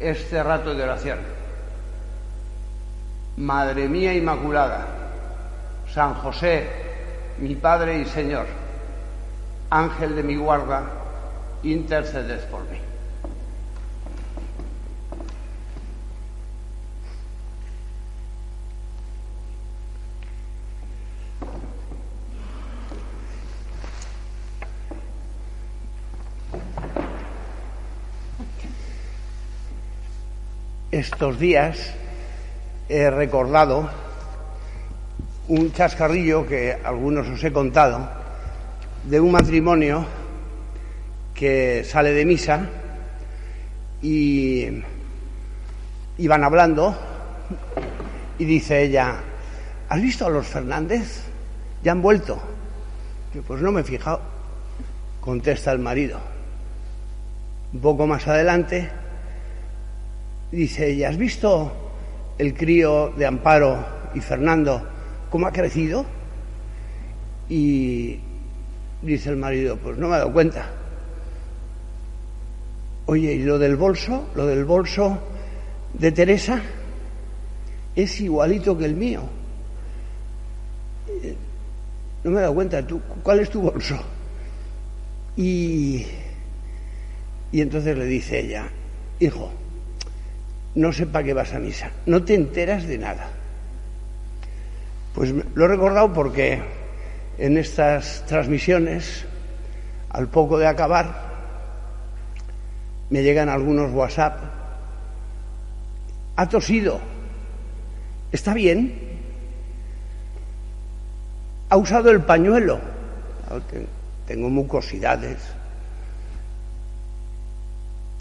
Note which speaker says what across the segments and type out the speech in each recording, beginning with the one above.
Speaker 1: este rato de oración. Madre mía Inmaculada, San José, mi Padre y Señor, Ángel de mi guarda, interceded por mí. Estos días he recordado un chascarrillo que algunos os he contado de un matrimonio que sale de misa y iban hablando y dice ella, ¿has visto a los Fernández? Ya han vuelto. pues no me he fijado, contesta el marido. Un poco más adelante dice ella, ¿has visto el crío de Amparo y Fernando cómo ha crecido? Y dice el marido, pues no me he dado cuenta. Oye, ¿y lo del bolso? ¿Lo del bolso de Teresa? Es igualito que el mío. No me he dado cuenta. ¿Tú, ¿Cuál es tu bolso? Y, y entonces le dice ella, hijo, no sé para qué vas a misa, no te enteras de nada. Pues lo he recordado porque en estas transmisiones, al poco de acabar, me llegan algunos WhatsApp. Ha tosido. ¿Está bien? Ha usado el pañuelo. Tengo mucosidades.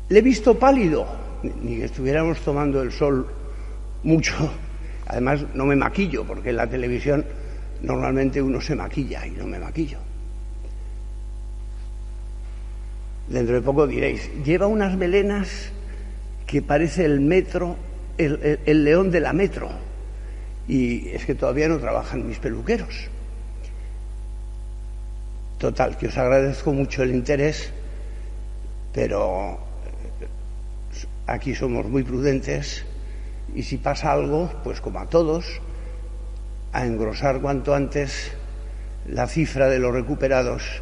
Speaker 1: Le he visto pálido ni que estuviéramos tomando el sol mucho. Además, no me maquillo, porque en la televisión normalmente uno se maquilla y no me maquillo. Dentro de poco diréis, lleva unas melenas que parece el metro, el, el león de la metro. Y es que todavía no trabajan mis peluqueros. Total, que os agradezco mucho el interés, pero Aquí somos muy prudentes y si pasa algo, pues como a todos, a engrosar cuanto antes la cifra de los recuperados,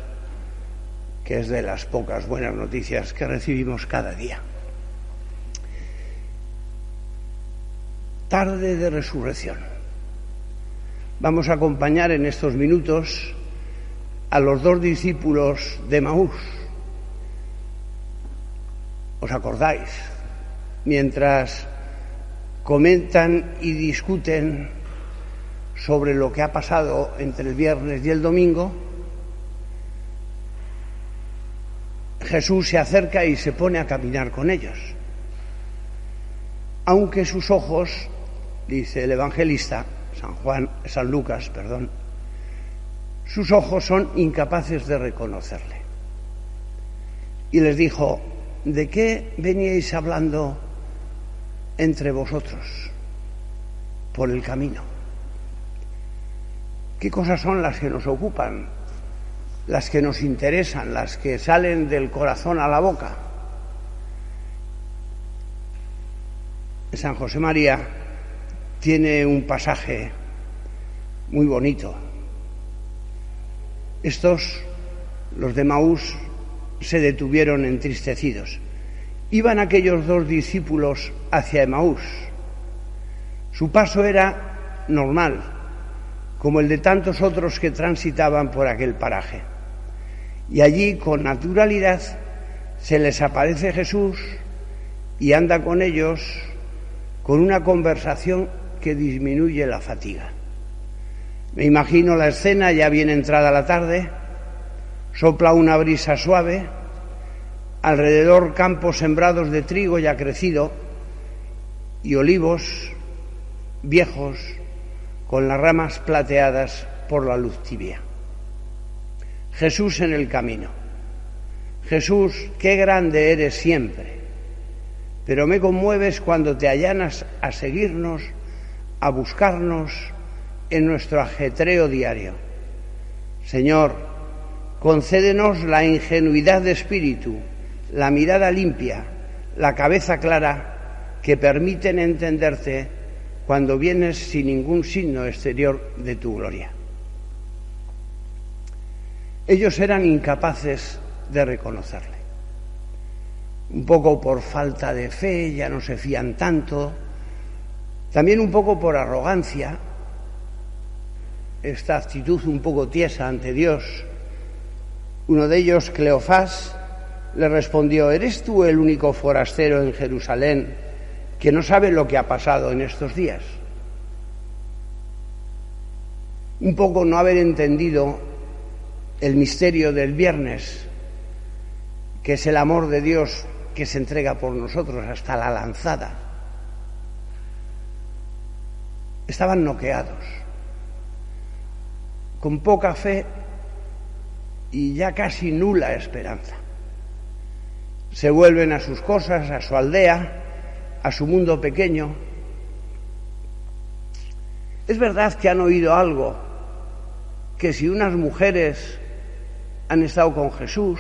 Speaker 1: que es de las pocas buenas noticias que recibimos cada día. Tarde de resurrección. Vamos a acompañar en estos minutos a los dos discípulos de Maús. ¿Os acordáis? Mientras comentan y discuten sobre lo que ha pasado entre el viernes y el domingo, Jesús se acerca y se pone a caminar con ellos. Aunque sus ojos, dice el evangelista, San Juan, San Lucas, perdón, sus ojos son incapaces de reconocerle. Y les dijo, ¿de qué veníais hablando entre vosotros por el camino. ¿Qué cosas son las que nos ocupan? Las que nos interesan, las que salen del corazón a la boca. San José María tiene un pasaje muy bonito. Estos, los de Maús, se detuvieron entristecidos iban aquellos dos discípulos hacia Emaús. Su paso era normal, como el de tantos otros que transitaban por aquel paraje. Y allí, con naturalidad, se les aparece Jesús y anda con ellos con una conversación que disminuye la fatiga. Me imagino la escena ya bien entrada la tarde, sopla una brisa suave, alrededor campos sembrados de trigo ya crecido y olivos viejos con las ramas plateadas por la luz tibia. Jesús en el camino. Jesús, qué grande eres siempre, pero me conmueves cuando te allanas a seguirnos, a buscarnos en nuestro ajetreo diario. Señor, concédenos la ingenuidad de espíritu, la mirada limpia, la cabeza clara que permiten entenderte cuando vienes sin ningún signo exterior de tu gloria. Ellos eran incapaces de reconocerle. Un poco por falta de fe, ya no se fían tanto, también un poco por arrogancia, esta actitud un poco tiesa ante Dios. Uno de ellos, Cleofás, le respondió, ¿eres tú el único forastero en Jerusalén que no sabe lo que ha pasado en estos días? Un poco no haber entendido el misterio del viernes, que es el amor de Dios que se entrega por nosotros hasta la lanzada. Estaban noqueados, con poca fe y ya casi nula esperanza. Se vuelven a sus cosas, a su aldea, a su mundo pequeño. Es verdad que han oído algo, que si unas mujeres han estado con Jesús,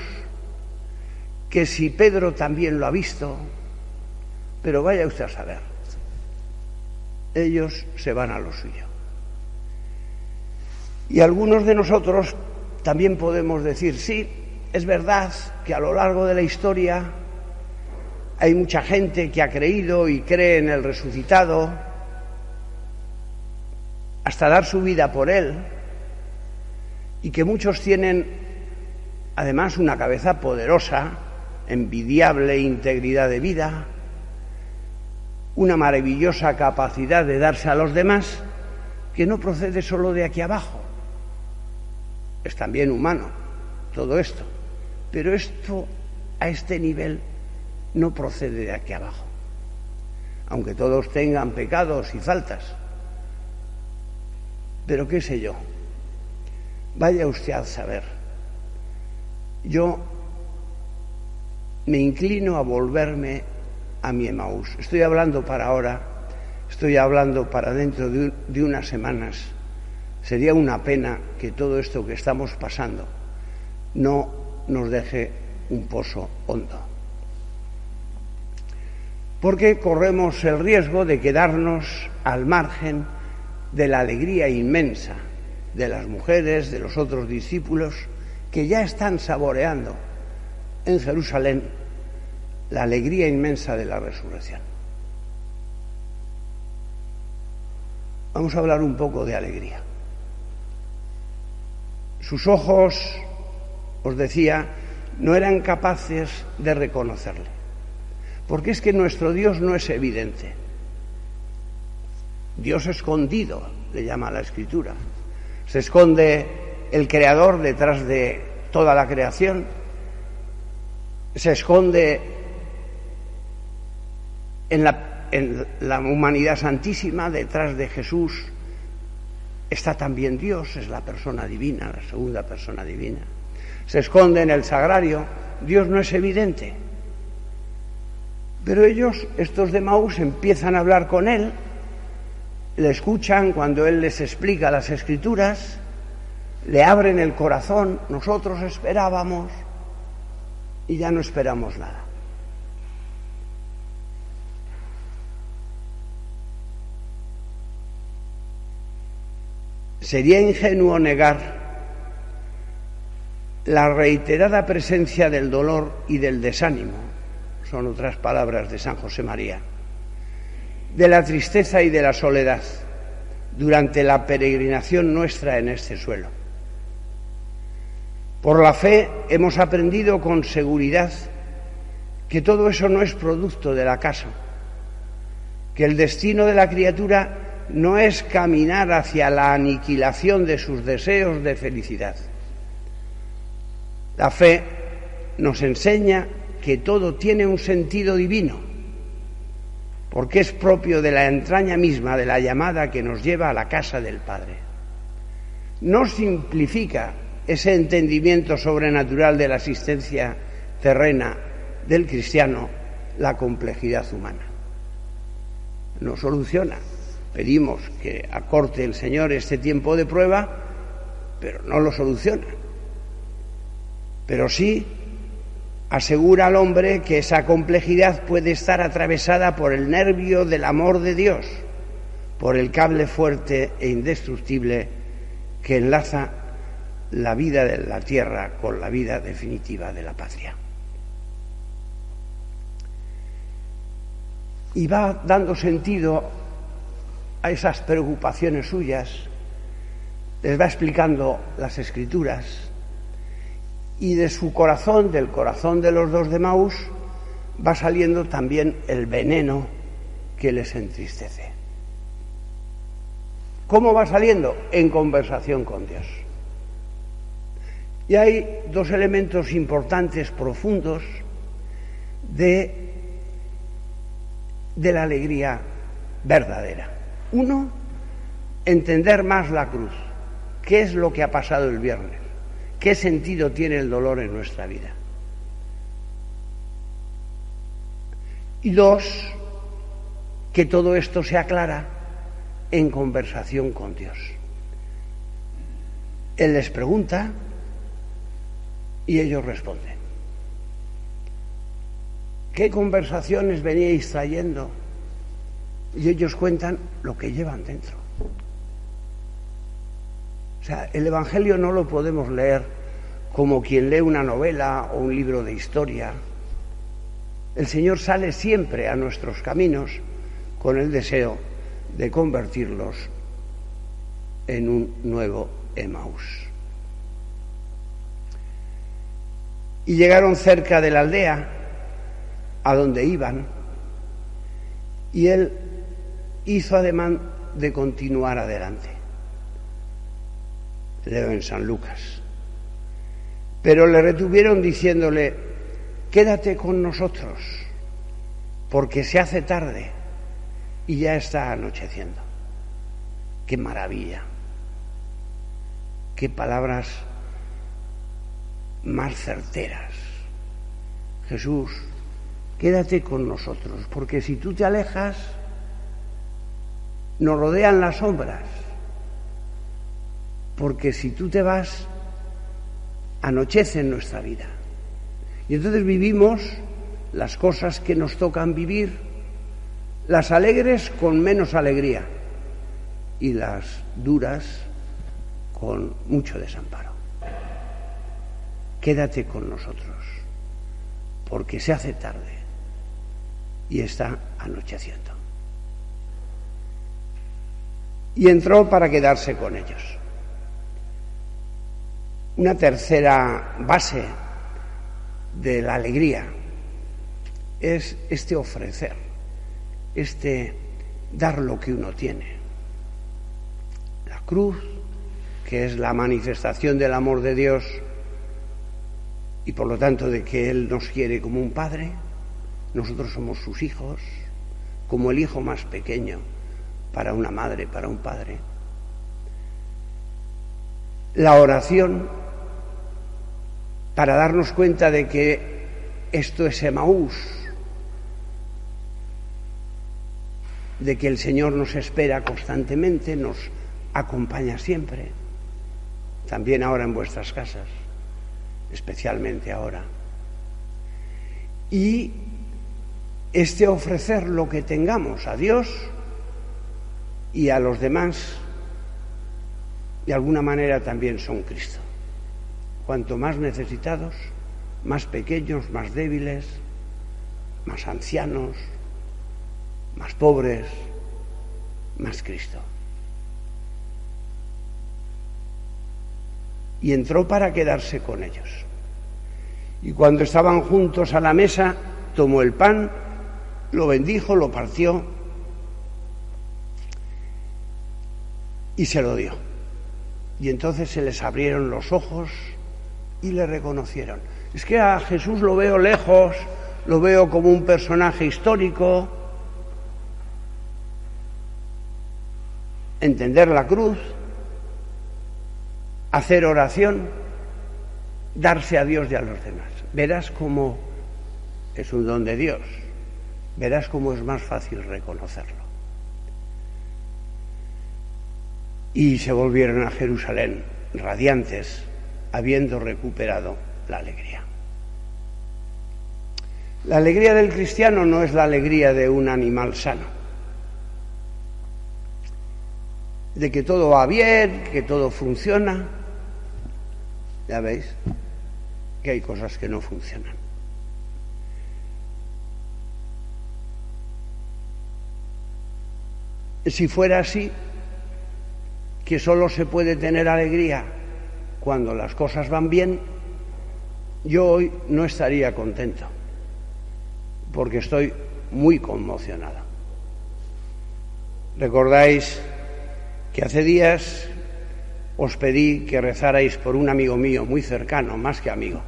Speaker 1: que si Pedro también lo ha visto, pero vaya usted a saber, ellos se van a lo suyo. Y algunos de nosotros también podemos decir, sí, es verdad que a lo largo de la historia hay mucha gente que ha creído y cree en el resucitado hasta dar su vida por él y que muchos tienen además una cabeza poderosa, envidiable integridad de vida, una maravillosa capacidad de darse a los demás que no procede solo de aquí abajo, es también humano todo esto. Pero esto a este nivel no procede de aquí abajo. Aunque todos tengan pecados y faltas. Pero qué sé yo. Vaya usted a saber. Yo me inclino a volverme a mi Emaús. Estoy hablando para ahora, estoy hablando para dentro de, de unas semanas. Sería una pena que todo esto que estamos pasando no nos deje un pozo hondo. Porque corremos el riesgo de quedarnos al margen de la alegría inmensa de las mujeres, de los otros discípulos, que ya están saboreando en Jerusalén la alegría inmensa de la resurrección. Vamos a hablar un poco de alegría. Sus ojos os decía, no eran capaces de reconocerle. Porque es que nuestro Dios no es evidente. Dios escondido, le llama la escritura. Se esconde el creador detrás de toda la creación. Se esconde en la, en la humanidad santísima, detrás de Jesús. Está también Dios, es la persona divina, la segunda persona divina se esconde en el sagrario, Dios no es evidente. Pero ellos, estos de Maús, empiezan a hablar con Él, le escuchan cuando Él les explica las escrituras, le abren el corazón, nosotros esperábamos y ya no esperamos nada. Sería ingenuo negar la reiterada presencia del dolor y del desánimo, son otras palabras de San José María, de la tristeza y de la soledad durante la peregrinación nuestra en este suelo. Por la fe hemos aprendido con seguridad que todo eso no es producto del acaso, que el destino de la criatura no es caminar hacia la aniquilación de sus deseos de felicidad la fe nos enseña que todo tiene un sentido divino, porque es propio de la entraña misma de la llamada que nos lleva a la casa del Padre. No simplifica ese entendimiento sobrenatural de la existencia terrena del cristiano la complejidad humana. No soluciona. Pedimos que acorte el Señor este tiempo de prueba, pero no lo soluciona. Pero sí asegura al hombre que esa complejidad puede estar atravesada por el nervio del amor de Dios, por el cable fuerte e indestructible que enlaza la vida de la tierra con la vida definitiva de la patria. Y va dando sentido a esas preocupaciones suyas, les va explicando las escrituras y de su corazón, del corazón de los dos de Maús, va saliendo también el veneno que les entristece. ¿Cómo va saliendo? En conversación con Dios. Y hay dos elementos importantes, profundos, de, de la alegría verdadera. Uno, entender más la cruz. ¿Qué es lo que ha pasado el viernes? ¿Qué sentido tiene el dolor en nuestra vida? Y dos, que todo esto se aclara en conversación con Dios. Él les pregunta y ellos responden. ¿Qué conversaciones veníais trayendo? Y ellos cuentan lo que llevan dentro. O sea, el Evangelio no lo podemos leer como quien lee una novela o un libro de historia. El Señor sale siempre a nuestros caminos con el deseo de convertirlos en un nuevo Emaús. Y llegaron cerca de la aldea a donde iban y él hizo ademán de continuar adelante. Leo en San Lucas. Pero le retuvieron diciéndole, quédate con nosotros, porque se hace tarde y ya está anocheciendo. Qué maravilla. Qué palabras más certeras. Jesús, quédate con nosotros, porque si tú te alejas, nos rodean las sombras, porque si tú te vas, anochece en nuestra vida. Y entonces vivimos las cosas que nos tocan vivir, las alegres con menos alegría y las duras con mucho desamparo quédate con nosotros, porque se hace tarde y está anocheciendo. Y entró para quedarse con ellos. Una tercera base de la alegría es este ofrecer, este dar lo que uno tiene. La cruz, que es la manifestación del amor de Dios, y por lo tanto de que Él nos quiere como un padre, nosotros somos sus hijos, como el hijo más pequeño para una madre, para un padre. La oración para darnos cuenta de que esto es Emaús, de que el Señor nos espera constantemente, nos acompaña siempre, también ahora en vuestras casas especialmente ahora. Y este ofrecer lo que tengamos a Dios y a los demás, de alguna manera también son Cristo. Cuanto más necesitados, más pequeños, más débiles, más ancianos, más pobres, más Cristo. y entró para quedarse con ellos. Y cuando estaban juntos a la mesa, tomó el pan, lo bendijo, lo partió y se lo dio. Y entonces se les abrieron los ojos y le reconocieron. Es que a Jesús lo veo lejos, lo veo como un personaje histórico. Entender la cruz, hacer oración, darse a Dios y a los demás. Verás cómo es un don de Dios. Verás cómo es más fácil reconocerlo. Y se volvieron a Jerusalén radiantes, habiendo recuperado la alegría. La alegría del cristiano no es la alegría de un animal sano, de que todo va bien, que todo funciona. Ya veis que hay cosas que no funcionan. Si fuera así, que solo se puede tener alegría cuando las cosas van bien, yo hoy no estaría contento, porque estoy muy conmocionado. Recordáis que hace días os pedí que rezarais por un amigo mío muy cercano, más que amigo.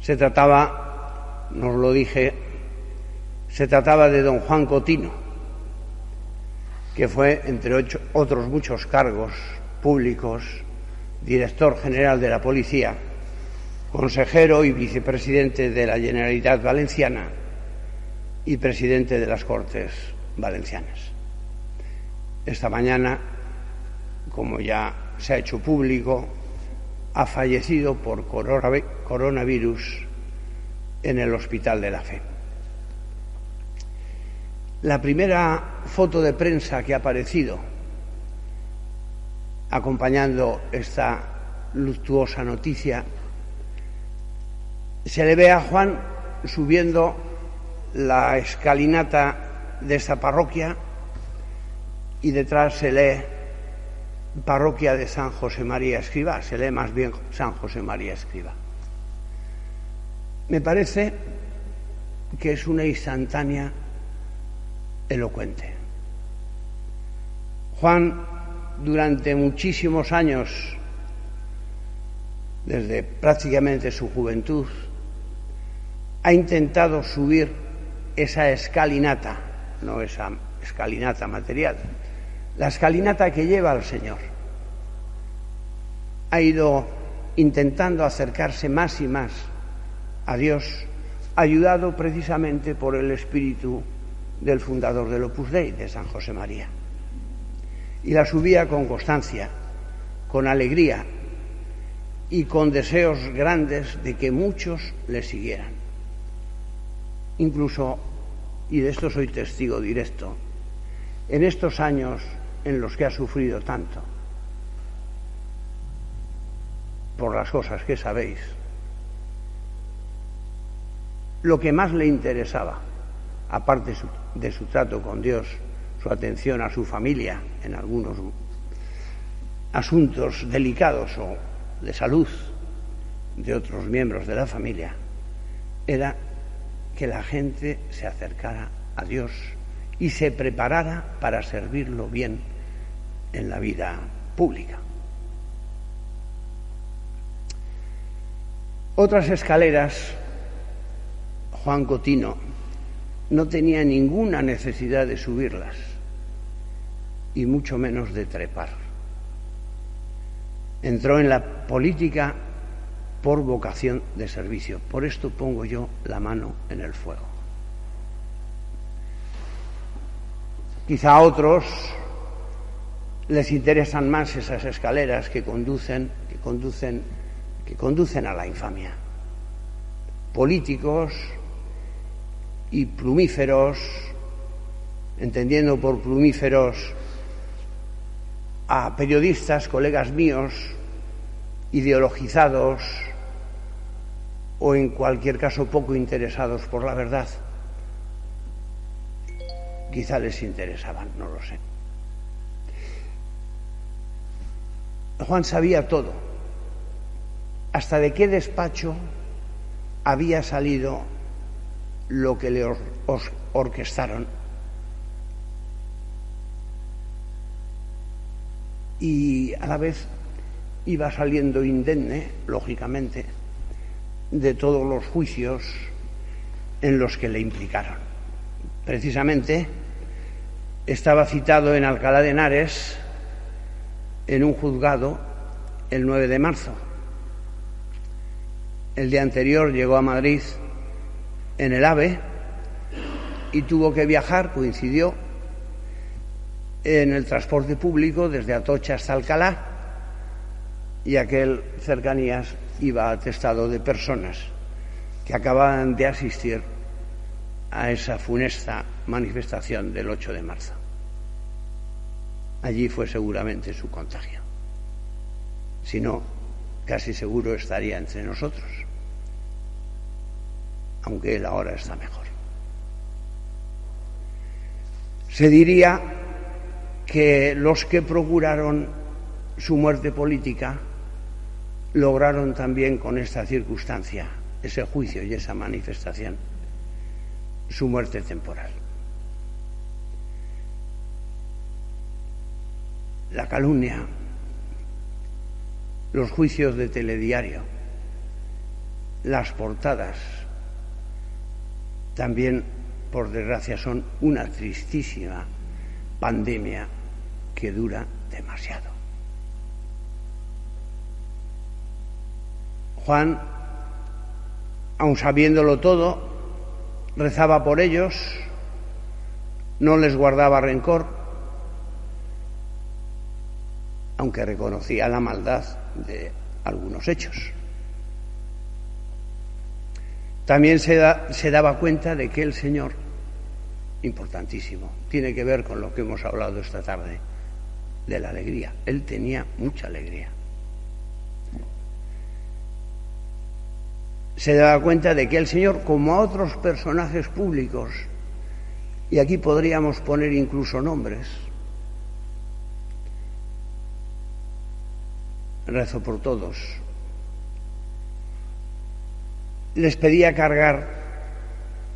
Speaker 1: Se trataba, nos lo dije, se trataba de don Juan Cotino que fue, entre otros muchos cargos públicos, director general de la Policía, consejero y vicepresidente de la Generalitat Valenciana y presidente de las Cortes Valencianas. Esta mañana, como ya se ha hecho público, ha fallecido por coronavirus en el Hospital de la Fe. La primera foto de prensa que ha aparecido acompañando esta luctuosa noticia, se le ve a Juan subiendo la escalinata de esta parroquia y detrás se lee parroquia de San José María Escriba, se lee más bien San José María Escriba. Me parece que es una instantánea elocuente. Juan, durante muchísimos años, desde prácticamente su juventud, ha intentado subir esa escalinata, no esa escalinata material, la escalinata que lleva al Señor. Ha ido intentando acercarse más y más a Dios, ayudado precisamente por el Espíritu del fundador del Opus Dei, de San José María. Y la subía con constancia, con alegría y con deseos grandes de que muchos le siguieran. Incluso, y de esto soy testigo directo, en estos años en los que ha sufrido tanto, por las cosas que sabéis, lo que más le interesaba aparte de su trato con Dios, su atención a su familia en algunos asuntos delicados o de salud de otros miembros de la familia, era que la gente se acercara a Dios y se preparara para servirlo bien en la vida pública. Otras escaleras, Juan Cotino no tenía ninguna necesidad de subirlas y mucho menos de trepar. Entró en la política por vocación de servicio. Por esto pongo yo la mano en el fuego. Quizá a otros les interesan más esas escaleras que conducen, que conducen, que conducen a la infamia. Políticos, y plumíferos, entendiendo por plumíferos a periodistas, colegas míos, ideologizados o en cualquier caso poco interesados por la verdad. Quizá les interesaban, no lo sé. Juan sabía todo, hasta de qué despacho había salido lo que le orquestaron. Y a la vez iba saliendo indemne, lógicamente, de todos los juicios en los que le implicaron. Precisamente estaba citado en Alcalá de Henares en un juzgado el 9 de marzo. El día anterior llegó a Madrid en el AVE y tuvo que viajar, coincidió, en el transporte público desde Atocha hasta Alcalá y aquel cercanías iba atestado de personas que acababan de asistir a esa funesta manifestación del 8 de marzo. Allí fue seguramente su contagio. Si no, casi seguro estaría entre nosotros, aunque él ahora está mejor. Se diría que los que procuraron su muerte política lograron también con esta circunstancia, ese juicio y esa manifestación, su muerte temporal. La calumnia, los juicios de telediario, las portadas, también, por desgracia, son una tristísima pandemia que dura demasiado. Juan, aun sabiéndolo todo, rezaba por ellos, no les guardaba rencor, aunque reconocía la maldad de algunos hechos. También se, daba cuenta de que el Señor, importantísimo, tiene que ver con lo que hemos hablado esta tarde, de la alegría. Él tenía mucha alegría. Se daba cuenta de que el Señor, como a otros personajes públicos, y aquí podríamos poner incluso nombres, rezo por todos, les pedía cargar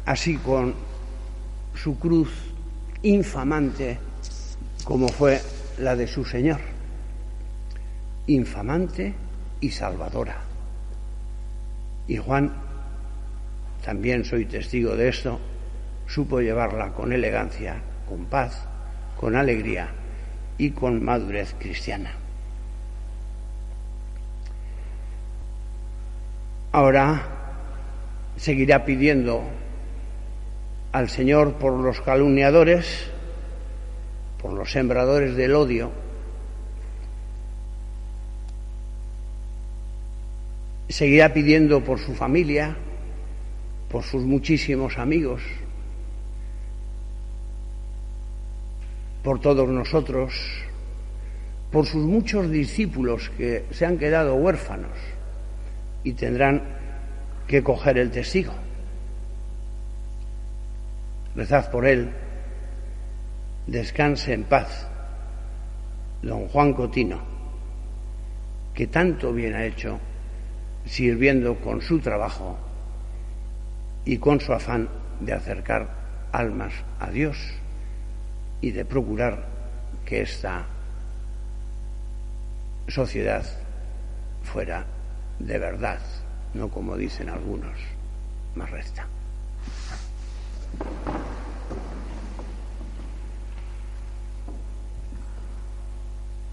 Speaker 1: así con su cruz infamante como fue la de su Señor, infamante y salvadora. Y Juan, también soy testigo de esto, supo llevarla con elegancia, con paz, con alegría y con madurez cristiana. Ahora seguirá pidiendo al Señor por los calumniadores, por los sembradores del odio, seguirá pidiendo por su familia, por sus muchísimos amigos, por todos nosotros, por sus muchos discípulos que se han quedado huérfanos y tendrán que coger el testigo. Rezad por él, descanse en paz, don Juan Cotino, que tanto bien ha hecho sirviendo con su trabajo y con su afán de acercar almas a Dios y de procurar que esta sociedad fuera de verdad, no como dicen algunos, más recta.